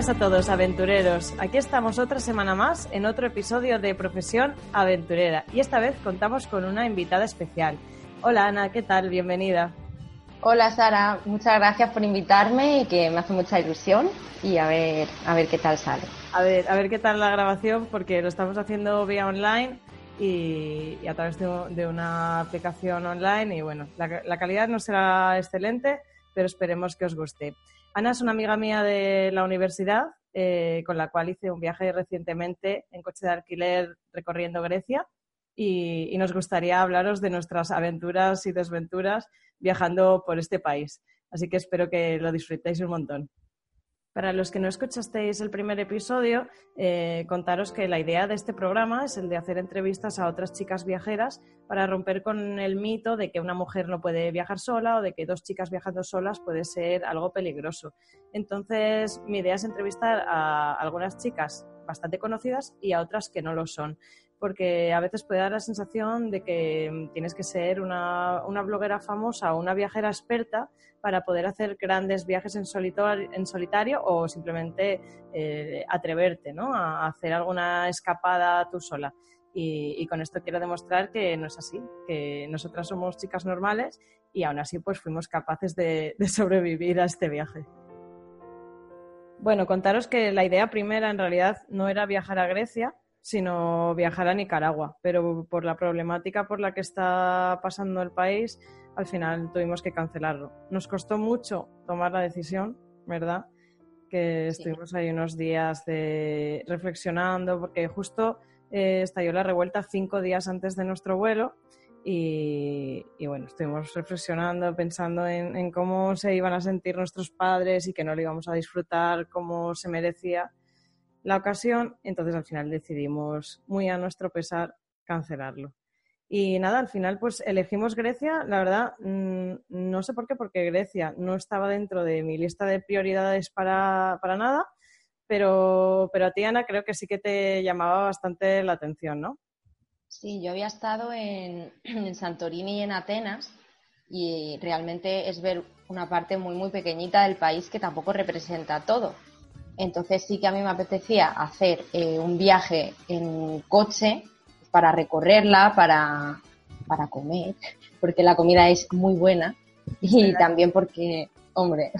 Buenas a todos, aventureros. Aquí estamos otra semana más en otro episodio de Profesión Aventurera y esta vez contamos con una invitada especial. Hola Ana, ¿qué tal? Bienvenida. Hola Sara, muchas gracias por invitarme y que me hace mucha ilusión y a ver, a ver qué tal sale. A ver, a ver qué tal la grabación porque lo estamos haciendo vía online y, y a través de, de, una aplicación online y bueno, la, la calidad no será excelente, pero esperemos que os guste. Ana es una amiga mía de la universidad eh, con la cual hice un viaje recientemente en coche de alquiler recorriendo Grecia y, y, nos gustaría hablaros de nuestras aventuras y desventuras viajando por este país. Así que espero que lo disfrutéis un montón. Para los que no escuchasteis el primer episodio, eh, contaros que la idea de este programa es el de hacer entrevistas a otras chicas viajeras para romper con el mito de que una mujer no puede viajar sola o de que dos chicas viajando solas puede ser algo peligroso. Entonces, mi idea es entrevistar a algunas chicas bastante conocidas y a otras que no lo son porque a veces puede dar la sensación de que tienes que ser una, bloguera famosa o una viajera experta para poder hacer grandes viajes en solitario, o simplemente eh, atreverte ¿no? a hacer alguna escapada tú sola. Y, y, con esto quiero demostrar que no es así, que nosotras somos chicas normales y aún así pues fuimos capaces de, de sobrevivir a este viaje. Bueno, contaros que la idea primera en realidad no era viajar a Grecia, sino viajar a Nicaragua. Pero por la problemática por la que está pasando el país, al final tuvimos que cancelarlo. Nos costó mucho tomar la decisión, ¿verdad? Que estuvimos sí. ahí unos días de reflexionando, porque justo eh, estalló la revuelta cinco días antes de nuestro vuelo. Y, y bueno, estuvimos reflexionando, pensando en, en cómo se iban a sentir nuestros padres y que no lo íbamos a disfrutar como se merecía la ocasión, entonces al final decidimos, muy a nuestro pesar, cancelarlo. Y nada, al final pues elegimos Grecia, la verdad, mmm, no sé por qué, porque Grecia no estaba dentro de mi lista de prioridades para, para nada, pero, pero a ti, Ana, creo que sí que te llamaba bastante la atención, ¿no? Sí, yo había estado en, en Santorini y en Atenas y realmente es ver una parte muy, muy pequeñita del país que tampoco representa todo. Entonces sí que a mí me apetecía hacer eh, un viaje en coche para recorrerla, para, para comer, porque la comida es muy buena. Y también porque, hombre,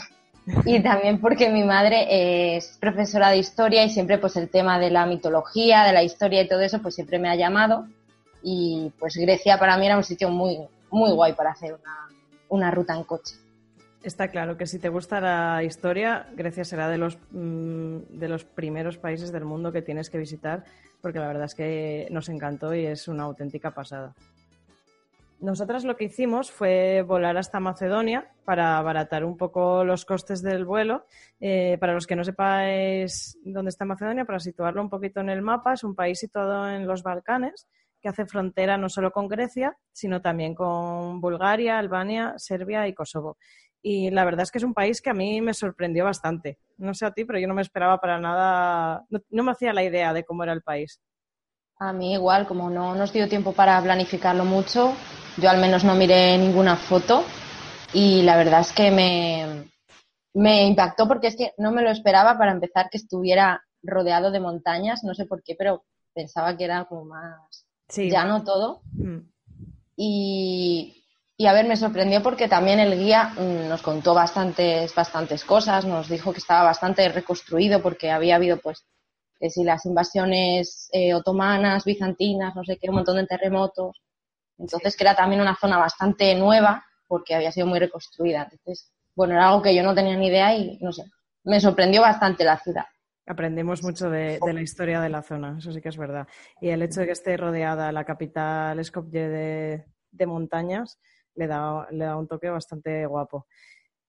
y también porque mi madre es profesora de historia y siempre pues el tema de la mitología, de la historia y todo eso pues siempre me ha llamado. Y pues Grecia para mí era un sitio muy, muy guay para hacer una, una ruta en coche. Está claro que si te gusta la historia, Grecia será de los, mmm, de los primeros países del mundo que tienes que visitar, porque la verdad es que nos encantó y es una auténtica pasada. nosotras lo que hicimos fue volar hasta Macedonia para abaratar un poco los costes del vuelo. Eh, para los que no sepáis dónde está Macedonia, para situarlo un poquito en el mapa, es un país situado en los Balcanes que hace frontera no solo con Grecia, sino también con Bulgaria, Albania, Serbia y Kosovo. Y la verdad es que es un país que a mí me sorprendió bastante. No sé a ti, pero yo no me esperaba para nada, no, me hacía la idea de cómo era el país. A mí igual, como no nos dio tiempo para planificarlo mucho, yo al menos no miré ninguna foto y la verdad es que me, me impactó porque es que no me lo esperaba para empezar que estuviera rodeado de montañas, no sé por qué, pero pensaba que era como más ya no todo. Mm. Y, y, a ver, me sorprendió porque también el guía mm, nos contó bastantes, bastantes cosas, nos dijo que estaba bastante reconstruido porque había habido, pues, que si las invasiones eh, otomanas, bizantinas, no sé qué, un montón de terremotos. Entonces, que era también una zona bastante nueva porque había sido muy reconstruida. Entonces, bueno, era algo que yo no tenía ni idea y, no sé, me sorprendió bastante la ciudad. Aprendemos mucho de, la historia de la zona, eso sí que es verdad. Y el hecho de que esté rodeada la capital Skopje de, montañas le da, le da un toque bastante guapo.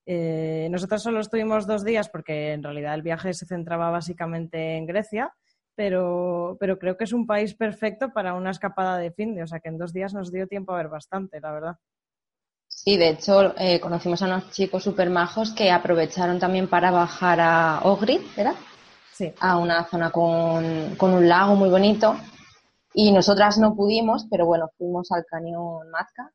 Eh, nosotros solo estuvimos dos días porque en realidad el viaje se centraba básicamente en Grecia, pero, pero creo que es un país perfecto para una escapada de fin de, o sea que en dos días nos dio tiempo a ver bastante, la verdad. Sí, de hecho eh, conocimos a unos chicos súper majos que aprovecharon también para bajar a Ogrid, ¿verdad? a una zona con, con, un lago muy bonito. Y nosotras no pudimos, pero bueno, fuimos al cañón Mazca.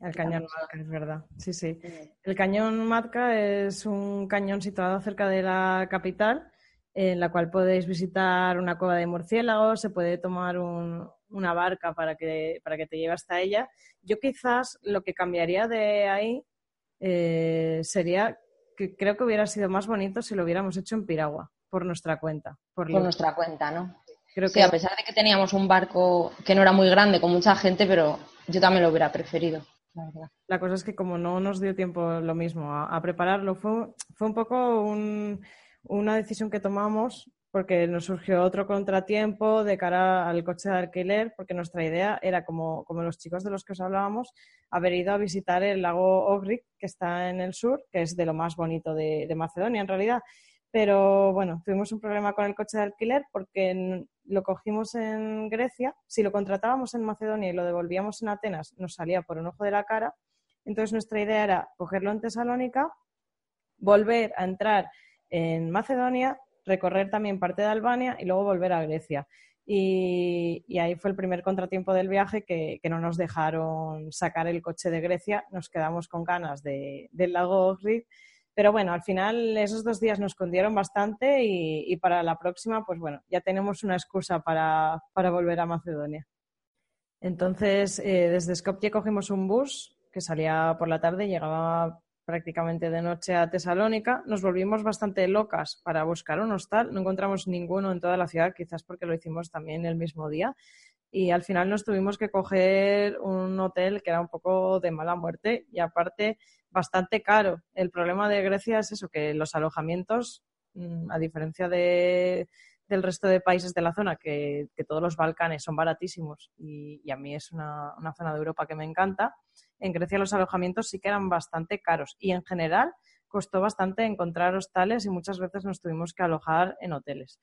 El cañón Mazca, es verdad. Sí, sí. El cañón Mazca es un cañón situado cerca de la capital, en la cual podéis visitar una cueva de murciélagos, se puede tomar una barca para que, para que te lleve hasta ella. Yo quizás lo que cambiaría de ahí eh, sería que creo que hubiera sido más bonito si lo hubiéramos hecho en Piragua por nuestra cuenta. Por, nuestra cuenta, ¿no? Creo que a pesar de que teníamos un barco que no era muy grande con mucha gente, pero yo también lo hubiera preferido. La, verdad. la cosa es que como no nos dio tiempo lo mismo a, prepararlo, fue, fue un poco una decisión que tomamos porque nos surgió otro contratiempo de cara al coche de alquiler, porque nuestra idea era, como, como los chicos de los que os hablábamos, haber ido a visitar el lago Ogric, que está en el sur, que es de lo más bonito de Macedonia en realidad. Pero bueno, tuvimos un problema con el coche de alquiler porque lo cogimos en Grecia, si lo contratábamos en Macedonia y lo devolvíamos en Atenas, nos salía por un ojo de la cara. Entonces nuestra idea era cogerlo en Tesalónica, volver a entrar en Macedonia, recorrer también parte de Albania y luego volver a Grecia. Y, ahí fue el primer contratiempo del viaje que, no nos dejaron sacar el coche de Grecia. Nos quedamos con ganas del lago Ohrid pero bueno, al final esos dos días nos escondieron bastante y, para la próxima, pues bueno, ya tenemos una excusa para, volver a Macedonia. Entonces, eh, desde Skopje cogimos un bus que salía por la tarde, llegaba prácticamente de noche a Tesalónica. Nos volvimos bastante locas para buscar un hostal. No encontramos ninguno en toda la ciudad, quizás porque lo hicimos también el mismo día. Y al final nos tuvimos que coger un hotel que era un poco de mala muerte y aparte bastante caro. El problema de Grecia es eso, que los alojamientos, mm, a diferencia de, del resto de países de la zona, que, todos los Balcanes son baratísimos y, a mí es una, zona de Europa que me encanta, en Grecia los alojamientos sí que eran bastante caros y en general costó bastante encontrar hostales y muchas veces nos tuvimos que alojar en hoteles.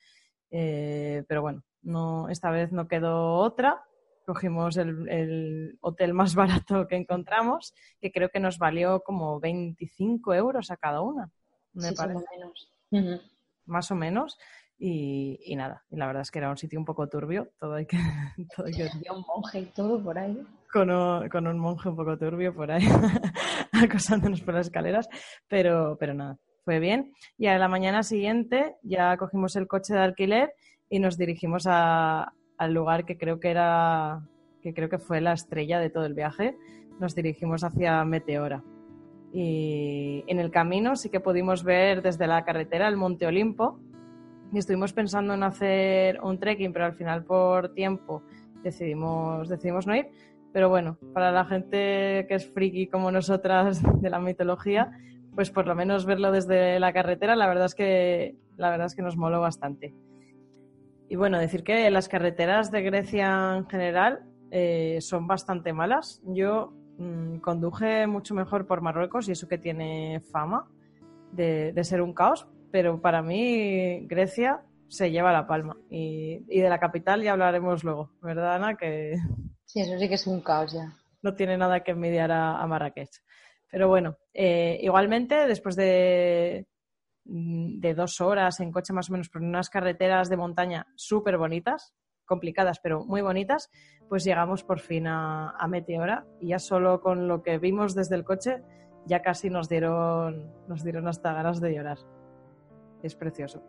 Eh, pero bueno, no, esta vez no quedó otra cogimos el, hotel más barato que encontramos, que creo que nos valió como 25 euros a cada una, me parece. Menos. Más o menos. Y, nada, y la verdad es que era un sitio un poco turbio, todo hay que... Todo Había un monje y todo por ahí. Con un, monje un poco turbio por ahí, acosándonos por las escaleras, pero, pero nada, fue bien. Y a la mañana siguiente ya cogimos el coche de alquiler y nos dirigimos al lugar que creo que era, que creo que fue la estrella de todo el viaje, nos dirigimos hacia Meteora. Y en el camino sí que pudimos ver desde la carretera el Monte Olimpo y estuvimos pensando en hacer un trekking, pero al final por tiempo decidimos, decidimos no ir. Pero bueno, para la gente que es friki como nosotras de la mitología, pues por lo menos verlo desde la carretera, la verdad es que, la verdad es que nos moló bastante. Y bueno, decir que las carreteras de Grecia en general eh, son bastante malas. Yo mm, conduje mucho mejor por Marruecos y eso que tiene fama de, ser un caos, pero para mí Grecia se lleva la palma. Y, de la capital ya hablaremos luego, ¿verdad, Ana? Que... Sí, eso sí que es un caos ya. No tiene nada que envidiar a, Marrakech. Pero bueno, eh, igualmente, después de, Mm, de dos horas en coche más o menos por unas carreteras de montaña súper bonitas, complicadas pero muy bonitas, pues llegamos por fin a, Meteora y ya solo con lo que vimos desde el coche ya casi nos dieron, nos dieron hasta ganas de llorar. Es precioso.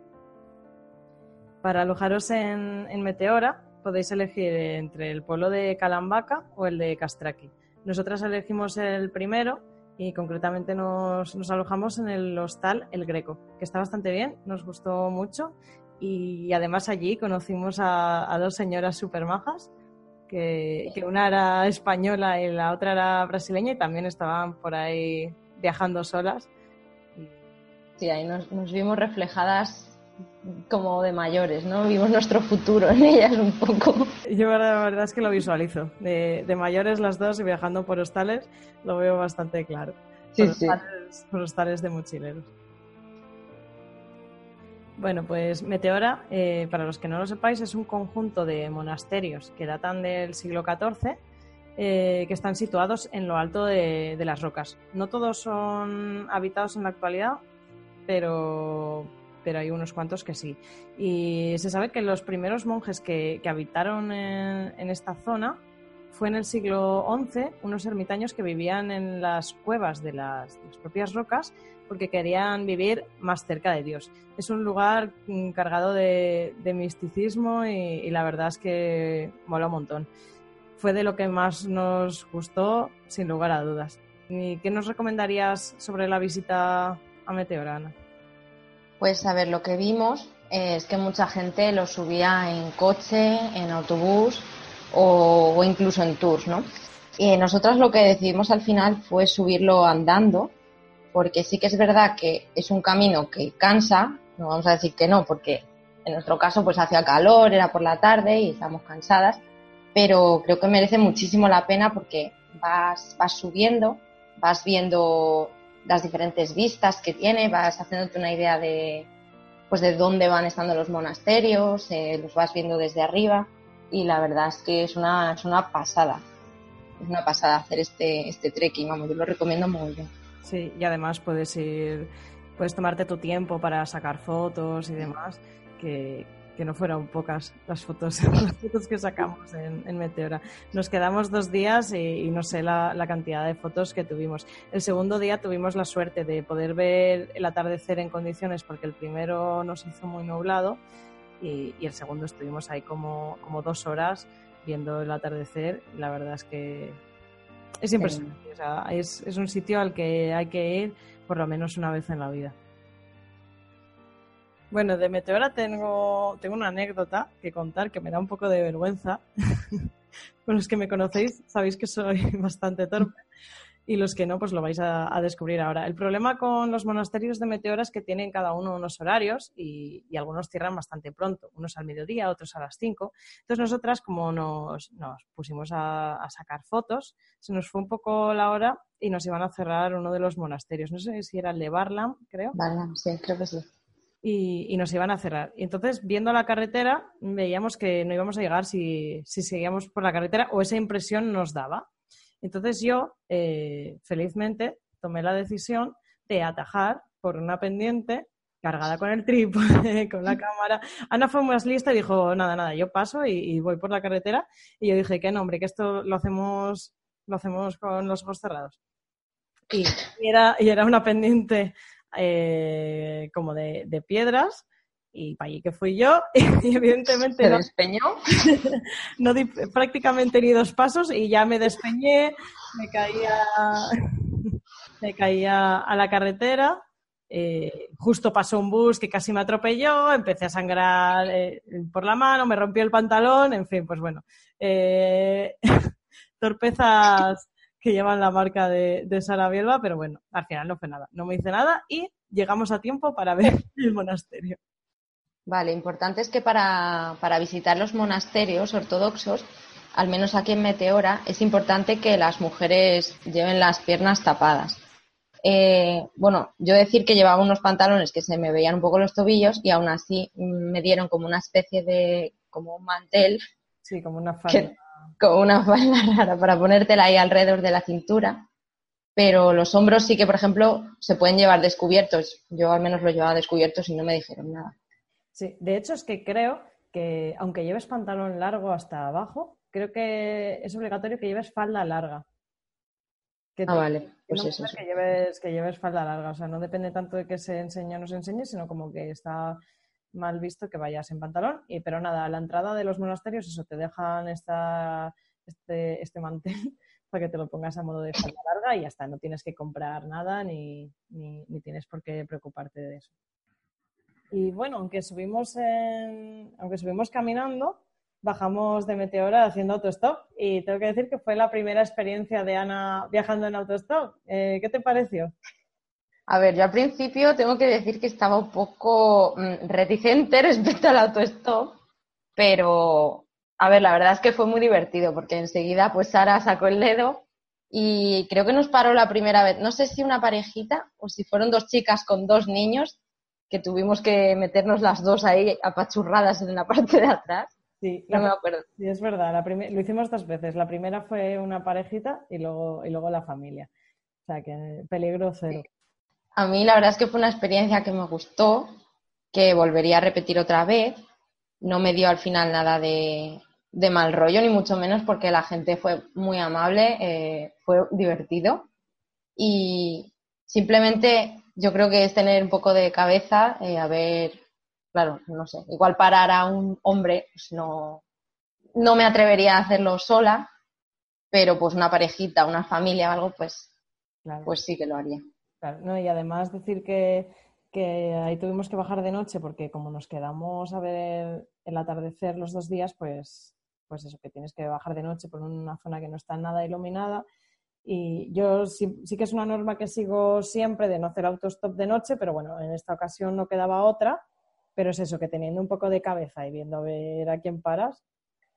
Para alojaros en, en Meteora podéis elegir entre el pueblo de Calambaca o el de Castraki. Nosotras elegimos el primero y concretamente nos, alojamos en el hostal El Greco, que está bastante bien, nos gustó mucho y además allí conocimos a, dos señoras súper majas, que, una era española y la otra era brasileña y también estaban por ahí viajando solas. Sí, ahí nos, nos vimos reflejadas como de mayores, ¿no? Vimos nuestro futuro en ellas un poco. Yo la verdad es que lo visualizo. De, mayores las dos y viajando por hostales lo veo bastante claro. Sí, por, sí. Hostales, por hostales de mochileros. Bueno, pues Meteora, eh, para los que no lo sepáis, es un conjunto de monasterios que datan del siglo XIV, eh, que están situados en lo alto de, de las rocas. No todos son habitados en la actualidad, pero, pero hay unos cuantos que sí. Y se sabe que los primeros monjes que, habitaron en, esta zona fue en el siglo XI unos ermitaños que vivían en las cuevas de las, propias rocas porque querían vivir más cerca de Dios. Es un lugar mm, cargado de, misticismo y, la verdad es que mola un montón. Fue de lo que más nos gustó, sin lugar a dudas. ¿Y qué nos recomendarías sobre la visita a Meteorana? Pues a ver, lo que vimos es que mucha gente lo subía en coche, en autobús o, incluso en tours, ¿no? Y nosotros lo que decidimos al final fue subirlo andando, porque sí que es verdad que es un camino que cansa, no vamos a decir que no, porque en nuestro caso pues hacía calor, era por la tarde y estamos cansadas, pero creo que merece muchísimo la pena porque vas subiendo, vas viendo las diferentes vistas que tiene, vas haciéndote una idea de, pues de dónde van estando los monasterios, eh, los vas viendo desde arriba y la verdad es que es una, es una pasada. Es una pasada hacer este, este trekking, vamos, yo lo recomiendo muy bien. Sí, y además puedes ir, puedes tomarte tu tiempo para sacar fotos y demás, que, que no fueron pocas las fotos, las fotos que sacamos en, Meteora. Nos quedamos dos días y, no sé la, cantidad de fotos que tuvimos. El segundo día tuvimos la suerte de poder ver el atardecer en condiciones porque el primero nos hizo muy nublado y, el segundo estuvimos ahí como, como dos horas viendo el atardecer. Y la verdad es que es impresionante. es, es un sitio al que hay que ir por lo menos una vez en la vida. Bueno, de Meteora tengo, tengo una anécdota que contar que me da un poco de vergüenza. Con los que me conocéis sabéis que soy bastante torpe y los que no, pues lo vais a, descubrir ahora. El problema con los monasterios de Meteora es que tienen cada uno unos horarios y, algunos cierran bastante pronto, unos al mediodía, otros a las 5. Entonces nosotras, como nos, pusimos a, sacar fotos, se nos fue un poco la hora y nos iban a cerrar uno de los monasterios. No sé si era el de Barlam, creo. Barlam, sí, creo que sí y, nos iban a cerrar. Y entonces, viendo la carretera, veíamos que no íbamos a llegar si, seguíamos por la carretera o esa impresión nos daba. Entonces yo, eh, felizmente, tomé la decisión de atajar por una pendiente cargada con el trípode, con la cámara. Ana fue más lista y dijo, nada, nada, yo paso y, voy por la carretera. Y yo dije, qué nombre, que esto lo hacemos, lo hacemos con los ojos cerrados. Y, era, y era una pendiente eh, como de, piedras y para allí que fui yo y evidentemente ¿Se despeñó? no di prácticamente ni dos pasos y ya me despeñé, me caía, me caía a la carretera, eh, justo pasó un bus que casi me atropelló, empecé a sangrar eh, por la mano, me rompió el pantalón, en fin, pues bueno, torpezas que llevan la marca de, de Sara Bielba, pero bueno, al final no fue nada. No me hice nada y llegamos a tiempo para ver el monasterio. Vale, importante es que para, visitar los monasterios ortodoxos al menos aquí en Meteora, es importante que las mujeres lleven las piernas tapadas. Eh, bueno, yo decir que llevaba unos pantalones que se me veían un poco los tobillos y aún así me dieron como una especie de, como un mantel. Sí, como una falda. Como una falda rara para ponértela ahí alrededor de la cintura. Pero los hombros sí que, por ejemplo, se pueden llevar descubiertos. Yo al menos lo llevaba descubiertos y no me dijeron nada. Sí, de hecho es que creo que aunque lleves pantalón largo hasta abajo, creo que es obligatorio que lleves falda larga. ah, vale. Pues eso, Que, lleves, que lleves falda larga. O sea, no depende tanto de que se enseñe o no se enseñe, sino como que está mal visto que vayas en pantalón. Y, pero nada, a la entrada de los monasterios, eso, te dejan esta, este, este mantel para que te lo pongas a modo de falda larga y ya está. No tienes que comprar nada ni, ni, ni tienes por qué preocuparte de eso. Y bueno, aunque subimos, en, aunque subimos caminando, bajamos de Meteora haciendo autostop y tengo que decir que fue la primera experiencia de Ana viajando en autostop. Eh, ¿Qué te pareció? A ver, yo al principio tengo que decir que estaba un poco mm, reticente respecto al autostop, pero a ver, la verdad es que fue muy divertido porque enseguida pues Sara sacó el dedo y creo que nos paró la primera vez, no sé si una parejita o si fueron dos chicas con dos niños que tuvimos que meternos las dos ahí apachurradas en la parte de atrás. Sí, no me acuerdo. Sí, es verdad. La lo hicimos dos veces. La primera fue una parejita y luego, y luego la familia. O sea que peligro cero. A mí la verdad es que fue una experiencia que me gustó, que volvería a repetir otra vez. No me dio al final nada de, de mal rollo, ni mucho menos porque la gente fue muy amable, eh, fue divertido. Y simplemente yo creo que es tener un poco de cabeza, eh, a ver, claro, no sé, igual parar a un hombre, pues no, no me atrevería a hacerlo sola, pero pues una parejita, una familia o algo, pues, pues sí que lo haría. Claro, no, y además decir que, que ahí tuvimos que bajar de noche porque como nos quedamos a ver el atardecer los dos días, pues, pues eso, que tienes que bajar de noche por una zona que no está nada iluminada y yo sí, que es una norma que sigo siempre de no hacer autostop de noche, pero bueno, en esta ocasión no quedaba otra. Pero es eso, que teniendo un poco de cabeza y viendo a ver a quién paras,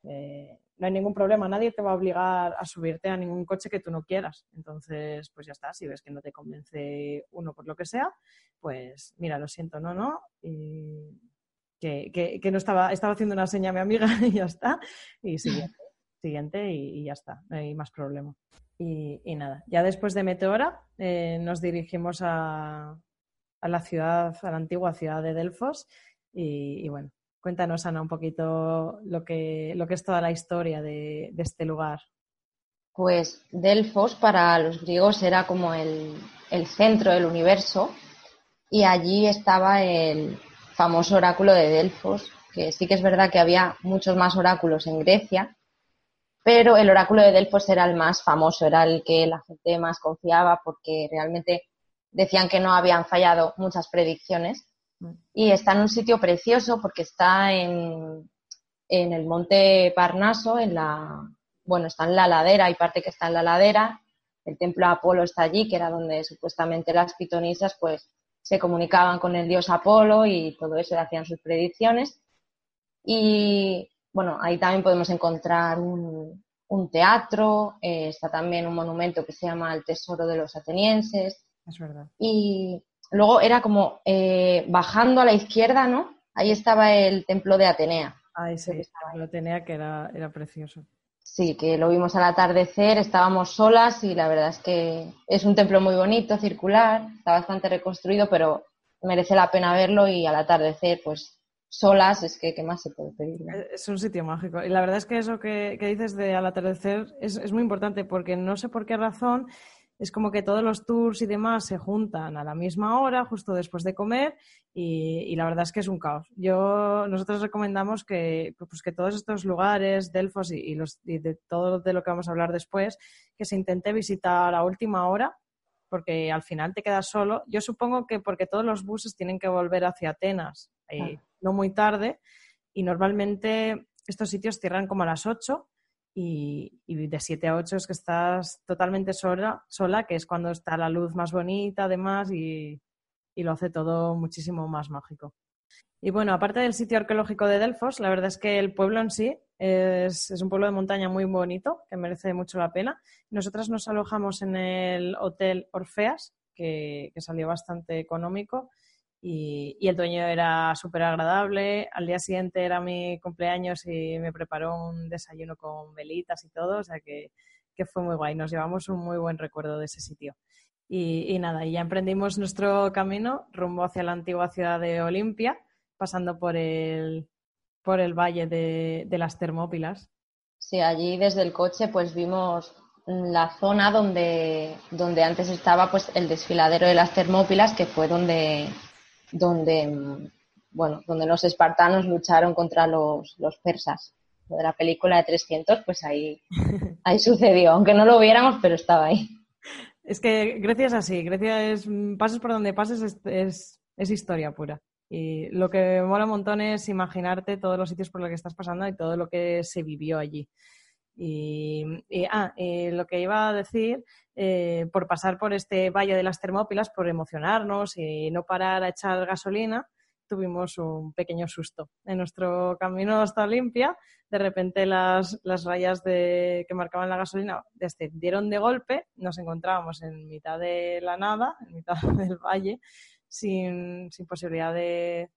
eh, no hay ningún problema. Nadie te va a obligar a subirte a ningún coche que tú no quieras. Entonces, pues ya está. Si ves que no te convence uno por lo que sea, pues mira, lo siento, no, no. Y que, que, no estaba, estaba haciendo una seña a mi amiga y ya está. Y siguiente, siguiente y, ya está. No hay más problema. Y, nada, ya después de Meteora eh, nos dirigimos a, la ciudad, a la antigua ciudad de Delfos. Y, bueno, cuéntanos, Ana, un poquito lo que, lo que es toda la historia de, este lugar. Pues Delfos para los griegos era como el, el centro del universo y allí estaba el famoso oráculo de Delfos, que sí que es verdad que había muchos más oráculos en Grecia, pero el oráculo de Delfos era el más famoso, era el que la gente más confiaba porque realmente decían que no habían fallado muchas predicciones. Y está en un sitio precioso porque está en, en el monte Parnaso, en la, bueno, está en la ladera, hay parte que está en la ladera, el templo Apolo está allí, que era donde supuestamente las pitonisas pues se comunicaban con el dios Apolo y todo eso hacían sus predicciones. Y bueno, ahí también podemos encontrar un, teatro, eh, está también un monumento que se llama el Tesoro de los Atenienses. Es verdad. Y luego era como eh, bajando a la izquierda, ¿no? Ahí estaba el templo de Atenea. Ah, ese el templo de Atenea que era, era precioso. Sí, que lo vimos al atardecer, estábamos solas y la verdad es que es un templo muy bonito, circular, está bastante reconstruido, pero merece la pena verlo y al atardecer pues solas, es que ¿qué más se puede pedir? Es un sitio mágico. Y la verdad es que eso que, dices de al atardecer es, muy importante porque no sé por qué razón es como que todos los tours y demás se juntan a la misma hora, justo después de comer, y, la verdad es que es un caos. Yo, nosotros recomendamos que, pues que todos estos lugares, Delfos y, y, los, y de todo de lo que vamos a hablar después, que se intente visitar a última hora, porque al final te quedas solo. Yo supongo que porque todos los buses tienen que volver hacia Atenas. Eh, no muy tarde, y normalmente estos sitios cierran como a las 8 y, de 7 a 8 es que estás totalmente sola, sola, que es cuando está la luz más bonita además y, y lo hace todo muchísimo más mágico. Y bueno, aparte del sitio arqueológico de Delfos, la verdad es que el pueblo en sí Es, un pueblo de montaña muy bonito, que merece mucho la pena. Nosotras nos alojamos en el Hotel Orfeas, que, salió bastante económico. Y, el dueño era súper agradable. Al día siguiente era mi cumpleaños y me preparó un desayuno con velitas y todo, o sea que, que fue muy guay. Nos llevamos un muy buen recuerdo de ese sitio. Y, nada, y ya emprendimos nuestro camino rumbo hacia la antigua ciudad de Olimpia, pasando por el, por el valle de, las Termópilas. Sí, allí desde el coche pues vimos la zona donde, donde antes estaba pues el desfiladero de las Termópilas, que fue donde, donde, bueno, donde los espartanos lucharon contra los, los persas. De la película de 300, pues ahí, ahí sucedió, aunque no lo viéramos, pero estaba ahí. Es que Grecia es así, Grecia es, pases por donde pases, es, es, historia pura. Y lo que mola un montón es imaginarte todos los sitios por los que estás pasando y todo lo que se vivió allí. Y, ah, lo que iba a decir, eh, por pasar por este valle de las Termópilas, por emocionarnos y no parar a echar gasolina, tuvimos un pequeño susto. En nuestro camino hasta Olimpia, de repente las, rayas de, que marcaban la gasolina descendieron de golpe, nos encontrábamos en mitad de la nada, en mitad del valle, sin, posibilidad de,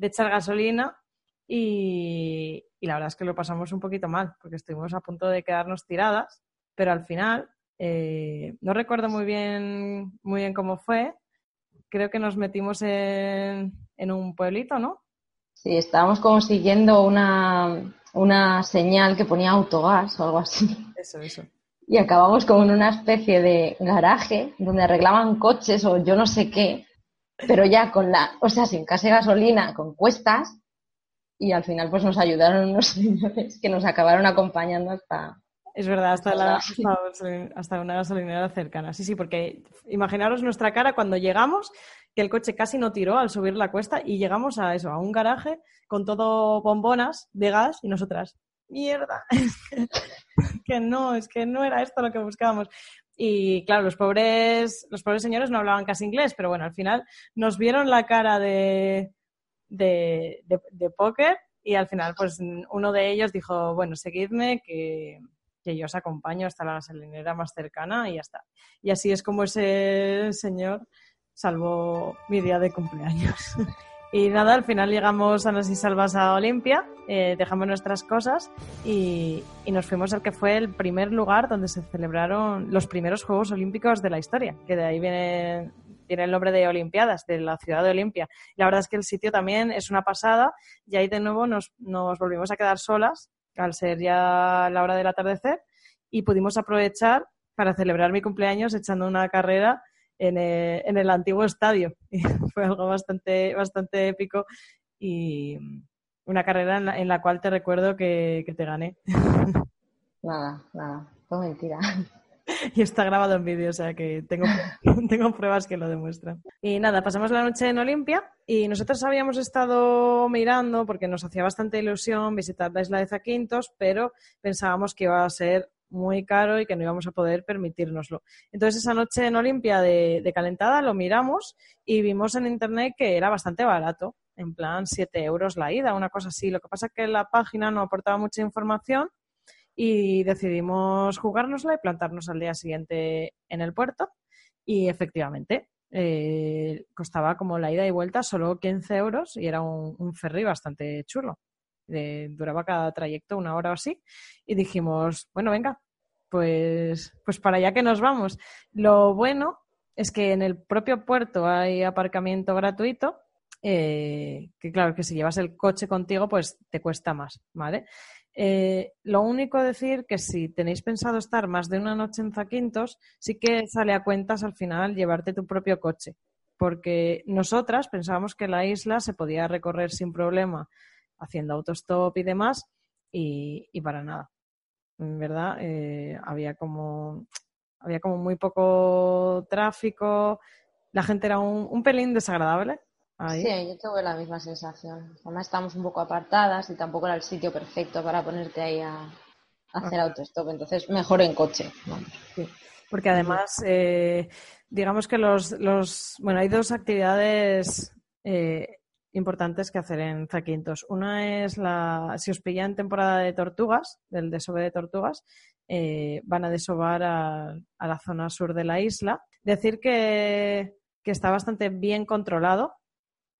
echar gasolina y, la verdad es que lo pasamos un poquito mal, porque estuvimos a punto de quedarnos tiradas, pero al final eh, no recuerdo muy bien, muy bien cómo fue. Creo que nos metimos en, en un pueblito, ¿no? Sí, estábamos como siguiendo una, una señal que ponía autogas o algo así. Eso, eso. Y acabamos como en una especie de garaje donde arreglaban coches o yo no sé qué, pero ya con la, o sea, sin casi gasolina, con cuestas, y al final pues nos ayudaron unos señores que nos acabaron acompañando hasta, es verdad, hasta, la, hasta, una gasolinera cercana. Sí, sí, porque imaginaros nuestra cara cuando llegamos, que el coche casi no tiró al subir la cuesta y llegamos a eso, a un garaje con todo bombonas de gas y nosotras, mierda, es que, no, es que no era esto lo que buscábamos. Y claro, los pobres, los pobres señores no hablaban casi inglés, pero bueno, al final nos vieron la cara de, de, de póker y al final pues uno de ellos dijo, bueno, seguidme que que yo os acompaño hasta la gasolinera más cercana y ya está. Y así es como ese señor salvó mi día de cumpleaños. y nada, al final llegamos a y salvas a Olimpia, eh, dejamos nuestras cosas y, nos fuimos al que fue el primer lugar donde se celebraron los primeros Juegos Olímpicos de la historia, que de ahí viene, tiene el nombre de Olimpiadas, de la ciudad de Olimpia. La verdad es que el sitio también es una pasada y ahí de nuevo nos, volvimos a quedar solas al ser ya la hora del atardecer y pudimos aprovechar para celebrar mi cumpleaños echando una carrera en el, antiguo estadio. Fue algo bastante, bastante épico y una carrera en la, cual te recuerdo que, te gané. Nada, nada, fue mentira. Y está grabado en vídeo, o sea que tengo, tengo pruebas que lo demuestran. Y nada, pasamos la noche en Olimpia y nosotros habíamos estado mirando, porque nos hacía bastante ilusión visitar la isla de Zaquintos, pero pensábamos que iba a ser muy caro y que no íbamos a poder permitírnoslo. Entonces esa noche en Olimpia de, calentada lo miramos y vimos en internet que era bastante barato, en plan 7 euros la ida, una cosa así. Lo que pasa es que la página no aportaba mucha información y decidimos jugárnosla y plantarnos al día siguiente en el puerto y efectivamente eh, costaba como la ida y vuelta solo 15 euros y era un, ferry bastante chulo. duraba cada trayecto una hora o así y dijimos, bueno, venga, pues, pues para allá que nos vamos. Lo bueno es que en el propio puerto hay aparcamiento gratuito, eh, que claro, que si llevas el coche contigo, pues te cuesta más, ¿vale? Eh, lo único decir que si tenéis pensado estar más de una noche en Zaquintos, sí que sale a cuentas al final llevarte tu propio coche, porque nosotras pensábamos que la isla se podía recorrer sin problema haciendo autostop y demás, y, y para nada. ¿verdad? Eh, había como había como muy poco tráfico, la gente era un, pelín desagradable. Sí, yo tuve la misma sensación. Además estamos un poco apartadas y tampoco era el sitio perfecto para ponerte ahí a, hacer autostop, entonces mejor en coche. Porque además, eh, digamos que los, los, bueno, hay dos actividades eh, importantes que hacer en Zaquintos. Una es la, si os pillan temporada de tortugas, del desove de tortugas, eh, van a desovar a, a, la zona sur de la isla. Decir que, que está bastante bien controlado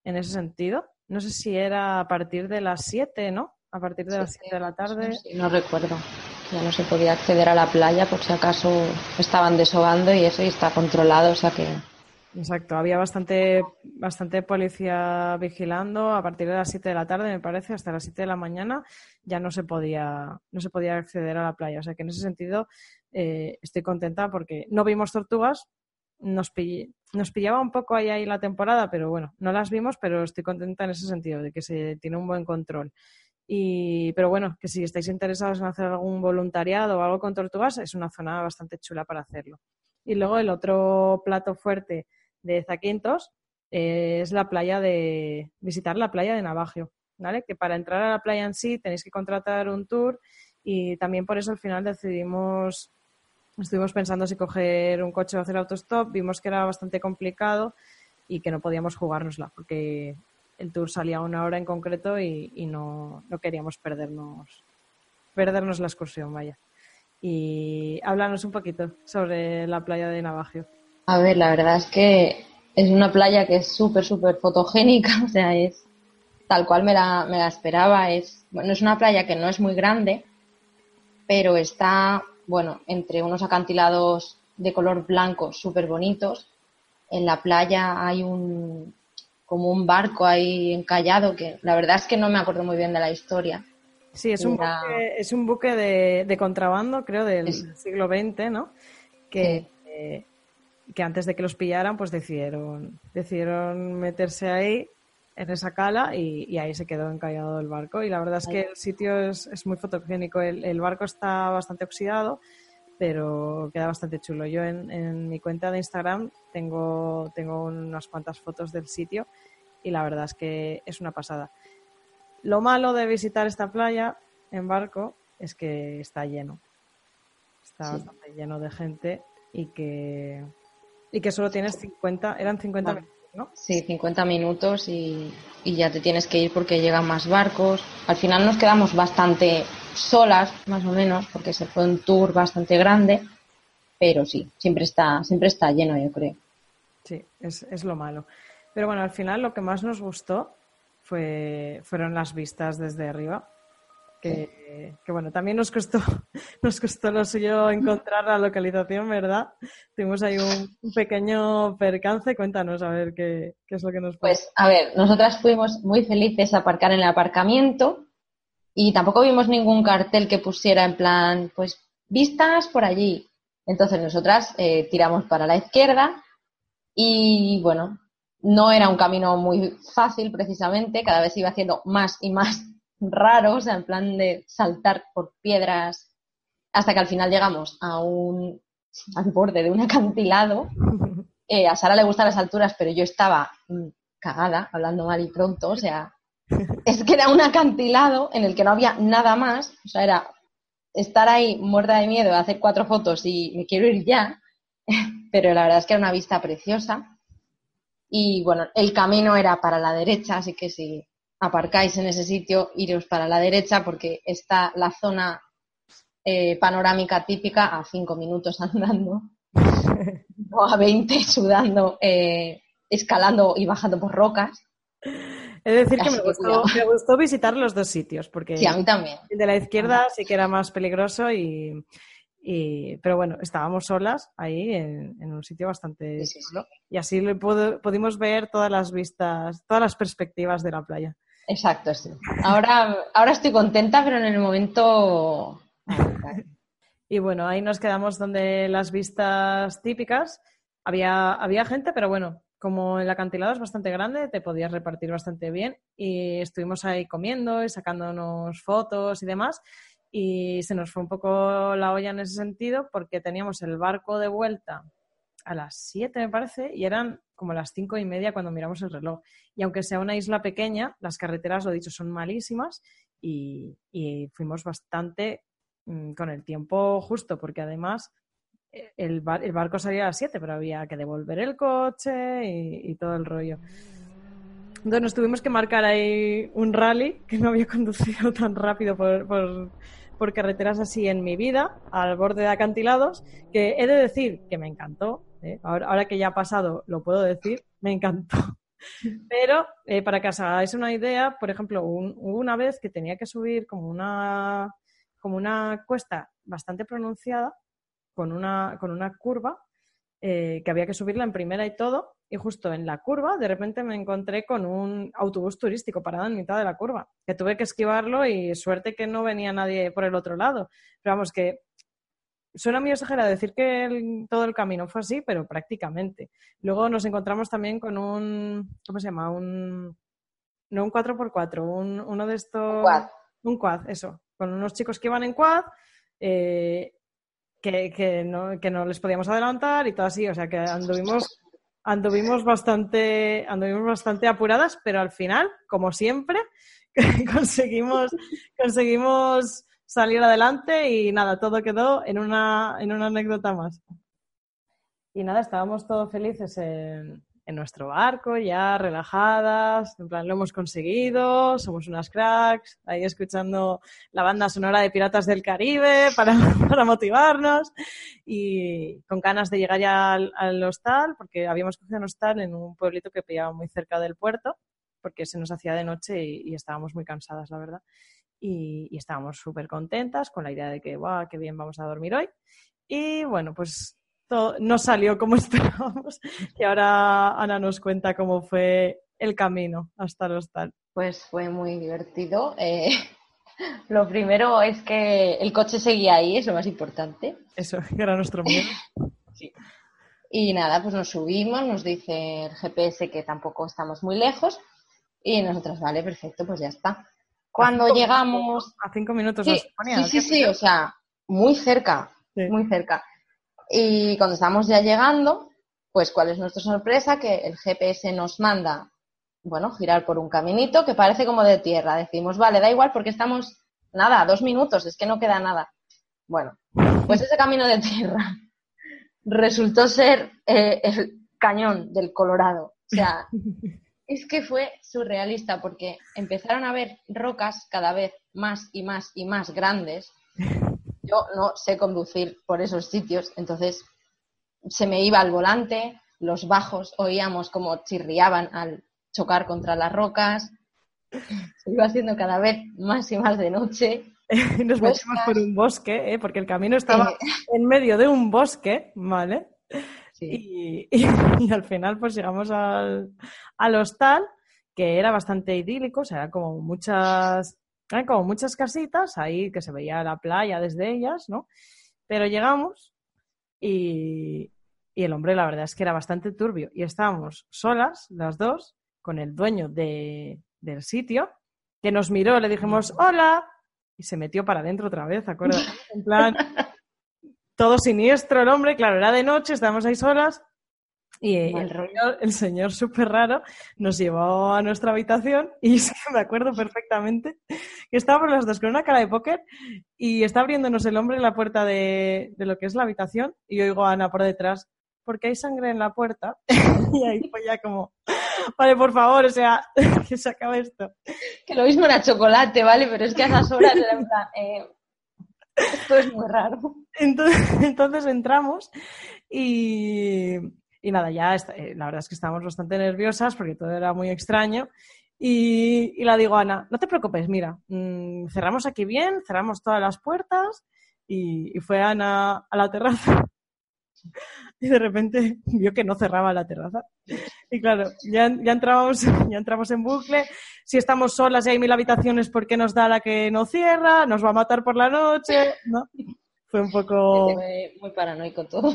en ese sentido. No sé si era a partir de las 7, ¿no? A partir de las 7 de la tarde. no recuerdo. Ya no se podía acceder a la playa por si acaso estaban desovando y eso y está controlado, o sea que Exacto, había bastante, bastante policía vigilando a partir de las 7 de la tarde, me parece, hasta las 7 de la mañana ya no se podía, no se podía acceder a la playa. O sea que en ese sentido eh, estoy contenta porque no vimos tortugas, nos, nos pillaba un poco ahí, ahí la temporada, pero bueno, no las vimos, pero estoy contenta en ese sentido, de que se tiene un buen control. Y, pero bueno, que si estáis interesados en hacer algún voluntariado o algo con tortugas, es una zona bastante chula para hacerlo. Y luego el otro plato fuerte de Zaquintos eh, es la playa de visitar la playa de Navajio, ¿vale? Que para entrar a la playa en sí tenéis que contratar un tour y también por eso al final decidimos estuvimos pensando si coger un coche o hacer autostop, vimos que era bastante complicado y que no podíamos jugárnosla porque el tour salía a una hora en concreto y, no, no, queríamos perdernos perdernos la excursión, vaya. Y háblanos un poquito sobre la playa de Navajio. A ver, la verdad es que es una playa que es súper, súper fotogénica, o sea, es tal cual me la, me la esperaba. Es, bueno, es una playa que no es muy grande, pero está, bueno, entre unos acantilados de color blanco súper bonitos. En la playa hay un, como un barco ahí encallado, que la verdad es que no me acuerdo muy bien de la historia. Sí, es un buque, es un buque de, de contrabando, creo, del siglo XX, ¿no? Que, que antes de que los pillaran, pues decidieron, decidieron meterse ahí en esa cala y, ahí se quedó encallado el barco. Y la verdad es que el sitio es, es muy fotogénico. El, barco está bastante oxidado, pero queda bastante chulo. Yo en, mi cuenta de Instagram tengo, tengo unas cuantas fotos del sitio y la verdad es que es una pasada. Lo malo de visitar esta playa en barco es que está lleno. Está bastante lleno de gente y que y que solo tienes 50, eran 50 minutos, Sí, 50 minutos y, ya te tienes que ir porque llegan más barcos. Al final nos quedamos bastante solas, más o menos, porque se fue un tour bastante grande, pero sí, siempre está, siempre está lleno, yo creo. Sí, es, es lo malo. Pero bueno, al final lo que más nos gustó fue, fueron las vistas desde arriba que, bueno, también nos costó, nos costó lo suyo encontrar la localización, ¿verdad? Tuvimos ahí un, pequeño percance, cuéntanos a ver qué, es lo que nos Pues a ver, nosotras fuimos muy felices a aparcar en el aparcamiento y tampoco vimos ningún cartel que pusiera en plan, pues vistas por allí. Entonces nosotras eh, tiramos para la izquierda y bueno, no era un camino muy fácil precisamente, cada vez iba haciendo más y más raro, o sea, en plan de saltar por piedras, hasta que al final llegamos a un, al borde de un acantilado. Eh, a Sara le gustan las alturas, pero yo estaba mm, cagada, hablando mal y pronto, o sea, es que era un acantilado en el que no había nada más, o sea, era estar ahí muerta de miedo, hacer cuatro fotos y me quiero ir ya, pero la verdad es que era una vista preciosa. Y bueno, el camino era para la derecha, así que sí aparcáis en ese sitio, iros para la derecha porque está la zona eh, panorámica típica a cinco minutos andando o a 20 sudando, eh, escalando y bajando por rocas. Es decir, que me, gustó, visitar los dos sitios, porque sí, a mí también. el de la izquierda sí que era más peligroso y, pero bueno, estábamos solas ahí en, un sitio bastante y así pudimos ver todas las vistas, todas las perspectivas de la playa. Exacto, sí. Ahora, ahora estoy contenta, pero en el momento. y bueno, ahí nos quedamos donde las vistas típicas. Había, había gente, pero bueno, como el acantilado es bastante grande, te podías repartir bastante bien. Y estuvimos ahí comiendo y sacándonos fotos y demás. Y se nos fue un poco la olla en ese sentido porque teníamos el barco de vuelta a las 7, me parece, y eran como las cinco y media cuando miramos el reloj. Y aunque sea una isla pequeña, las carreteras, lo dicho, son malísimas y, fuimos bastante mm, con el tiempo justo, porque además eh, el, el, barco salía a las 7, pero había que devolver el coche y, todo el rollo. Entonces nos tuvimos que marcar ahí un rally que no había conducido tan rápido por, por, por carreteras así en mi vida, al borde de acantilados, que he de decir que me encantó. ¿Eh? Ahora, ahora que ya ha pasado, lo puedo decir, me encantó. Pero eh, para que os hagáis una idea, por ejemplo, un- una vez que tenía que subir como una, como una cuesta bastante pronunciada, con una, con una curva, eh, que había que subirla en primera y todo, y justo en la curva de repente me encontré con un autobús turístico parado en mitad de la curva, que tuve que esquivarlo y suerte que no venía nadie por el otro lado. Pero vamos, que suena muy exagerado decir que el- todo el camino fue así, pero prácticamente. Luego nos encontramos también con un, ¿cómo se llama? Un, no un 4x4, un, uno de estos... Quad. Un quad, eso. Con unos chicos que iban en quad, eh, que, que no, que no les podíamos adelantar y todo así. O sea que anduvimos, anduvimos, bastante, anduvimos bastante apuradas, pero al final, como siempre, conseguimos, conseguimos salir adelante y nada, todo quedó en una, en una anécdota más. Y nada, estábamos todos felices en, nuestro barco, ya relajadas, en plan, lo hemos conseguido, somos unas cracks, ahí escuchando la banda sonora de Piratas del Caribe para, para motivarnos y con ganas de llegar ya al, al hostal, porque habíamos cogido un hostal en un pueblito que pillaba muy cerca del puerto, porque se nos hacía de noche y estábamos muy cansadas, la verdad. Y, y estábamos súper contentas con la idea de que, guau, qué bien vamos a dormir hoy. Y bueno, pues todo no salió como esperábamos. Y ahora Ana nos cuenta cómo fue el camino hasta el hostal. Pues fue muy divertido. Eh, lo primero es que el coche seguía ahí, es lo más importante. Eso, que era nuestro miedo. Y nada, pues nos subimos, nos dice el GPS que tampoco estamos muy lejos. Y nosotros, vale, perfecto, pues ya está. Cuando llegamos. A cinco minutos Sí, nos ponía, sí, sí, sí, o sea, muy cerca, Sí. muy cerca. Y cuando estamos ya llegando, pues cuál es nuestra sorpresa, que el GPS nos manda, bueno, girar por un caminito que parece como de tierra. Decimos, vale, da igual porque estamos, nada, dos minutos, es que no queda nada. Bueno, pues ese camino de tierra resultó ser eh, el cañón del Colorado. O sea, es que fue surrealista porque empezaron a ver rocas cada vez más y más y más grandes. Yo no sé conducir por esos sitios, entonces se me iba al volante, los bajos oíamos como chirriaban al chocar contra las rocas. Se iba haciendo cada vez más y más de noche. Nos metimos por un bosque, ¿eh? porque el camino estaba en medio de un bosque, ¿vale? Sí. Y, y- y al final pues llegamos al, al hostal, que era bastante idílico, o sea, como muchas, eran como muchas casitas ahí que se veía la playa desde ellas, ¿no? Pero llegamos y, y el hombre la verdad es que era bastante turbio y estábamos solas, las dos, con el dueño de- del sitio, que nos miró, le dijimos, hola, y se metió para adentro otra vez, ¿te acuerdas? En plan, todo siniestro el hombre, claro, era de noche, estábamos ahí solas y el rollo. el señor súper raro nos llevó a nuestra habitación y es que me acuerdo perfectamente que estábamos las dos con una cara de póker y está abriéndonos el hombre la puerta de, de lo que es la habitación y yo oigo a Ana por detrás porque hay sangre en la puerta y ahí fue ya como, vale, por favor, o sea, que se acabe esto. Que lo mismo era chocolate, ¿vale? Pero es que a esas horas era en plan, eh, esto es muy raro. Entonces, entonces entramos y, y nada, ya está- eh, la verdad es que estábamos bastante nerviosas porque todo era muy extraño. Y, y la digo, Ana, no te preocupes, mira, mm, cerramos aquí bien, cerramos todas las puertas y, y fue Ana a la terraza y de repente vio que no cerraba la terraza. Y claro, ya, ya, entramos, ya entramos en bucle. Si estamos solas y hay mil habitaciones, ¿por qué nos da la que no cierra? ¿Nos va a matar por la noche? ¿No? Fue un poco... Muy paranoico todo.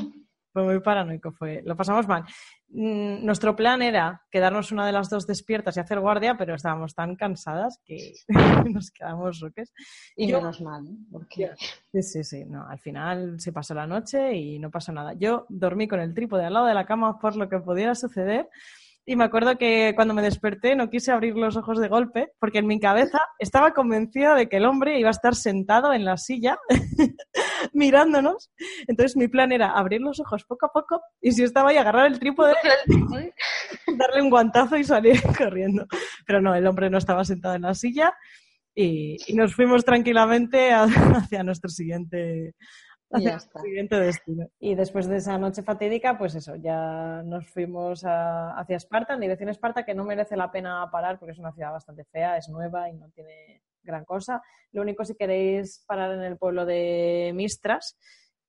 Fue muy paranoico, fue. Lo pasamos mal. Mm, Nuestro plan era quedarnos una de las dos despiertas y hacer guardia, pero estábamos tan cansadas que nos quedamos roques. Y Yo- menos mal, ¿eh? porque Sí, sí, sí. No, al final se pasó la noche y no pasó nada. Yo dormí con el trípode al lado de la cama por lo que pudiera suceder. Y me acuerdo que cuando me desperté no quise abrir los ojos de golpe porque en mi cabeza estaba convencida de que el hombre iba a estar sentado en la silla mirándonos. Entonces mi plan era abrir los ojos poco a poco y si estaba ahí agarrar el trípode, darle un guantazo y salir corriendo. pero no, el hombre no estaba sentado en la silla y, nos fuimos tranquilamente hacia nuestro siguiente, siguiente destino. Y después de esa noche fatídica, pues eso, ya nos fuimos hacia Esparta, en dirección a Esparta, que no merece la pena parar porque es una ciudad bastante fea, es nueva y no tiene gran cosa. Lo único si queréis parar en el pueblo de Mistras,